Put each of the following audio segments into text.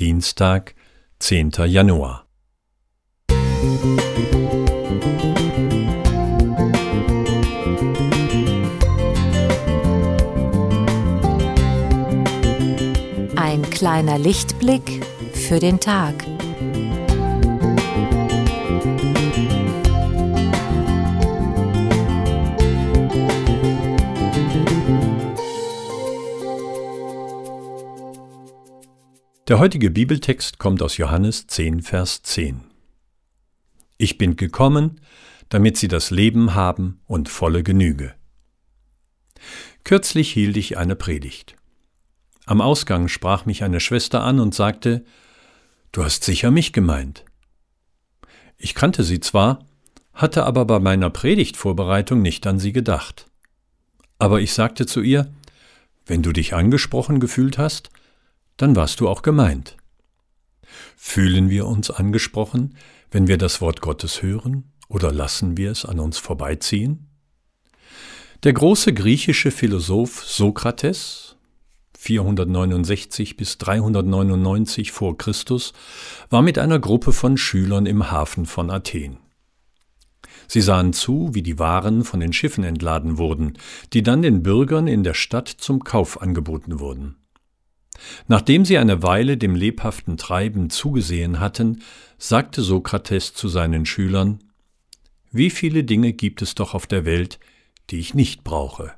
Dienstag, 10. Januar. Ein kleiner Lichtblick für den Tag. Der heutige Bibeltext kommt aus Johannes 10, Vers 10. Ich bin gekommen, damit sie das Leben haben und volle Genüge. Kürzlich hielt ich eine Predigt. Am Ausgang sprach mich eine Schwester an und sagte, Du hast sicher mich gemeint. Ich kannte sie zwar, hatte aber bei meiner Predigtvorbereitung nicht an sie gedacht. Aber ich sagte zu ihr, wenn du dich angesprochen gefühlt hast, dann warst du auch gemeint. Fühlen wir uns angesprochen, wenn wir das Wort Gottes hören, oder lassen wir es an uns vorbeiziehen? Der große griechische Philosoph Sokrates 469 bis 399 vor Christus war mit einer Gruppe von Schülern im Hafen von Athen. Sie sahen zu, wie die Waren von den Schiffen entladen wurden, die dann den Bürgern in der Stadt zum Kauf angeboten wurden. Nachdem sie eine Weile dem lebhaften Treiben zugesehen hatten, sagte Sokrates zu seinen Schülern Wie viele Dinge gibt es doch auf der Welt, die ich nicht brauche.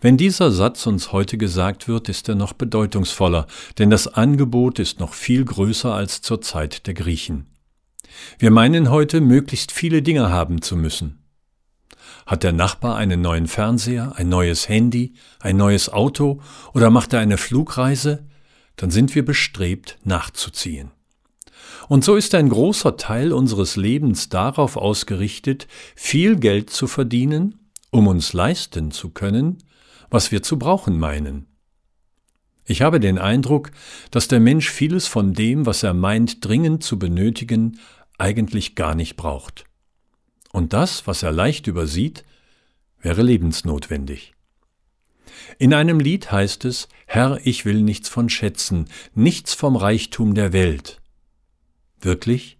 Wenn dieser Satz uns heute gesagt wird, ist er noch bedeutungsvoller, denn das Angebot ist noch viel größer als zur Zeit der Griechen. Wir meinen heute, möglichst viele Dinge haben zu müssen. Hat der Nachbar einen neuen Fernseher, ein neues Handy, ein neues Auto oder macht er eine Flugreise? Dann sind wir bestrebt, nachzuziehen. Und so ist ein großer Teil unseres Lebens darauf ausgerichtet, viel Geld zu verdienen, um uns leisten zu können, was wir zu brauchen meinen. Ich habe den Eindruck, dass der Mensch vieles von dem, was er meint dringend zu benötigen, eigentlich gar nicht braucht. Und das, was er leicht übersieht, wäre lebensnotwendig. In einem Lied heißt es, Herr, ich will nichts von Schätzen, nichts vom Reichtum der Welt. Wirklich?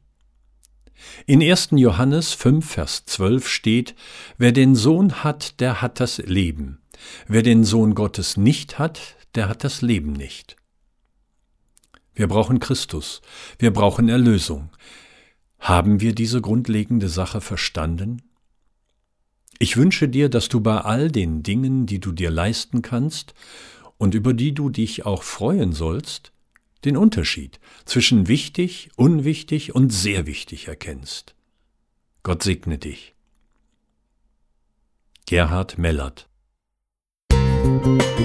In 1. Johannes 5, Vers 12 steht, Wer den Sohn hat, der hat das Leben. Wer den Sohn Gottes nicht hat, der hat das Leben nicht. Wir brauchen Christus, wir brauchen Erlösung, haben wir diese grundlegende Sache verstanden? Ich wünsche dir, dass du bei all den Dingen, die du dir leisten kannst und über die du dich auch freuen sollst, den Unterschied zwischen wichtig, unwichtig und sehr wichtig erkennst. Gott segne dich. Gerhard Mellert Musik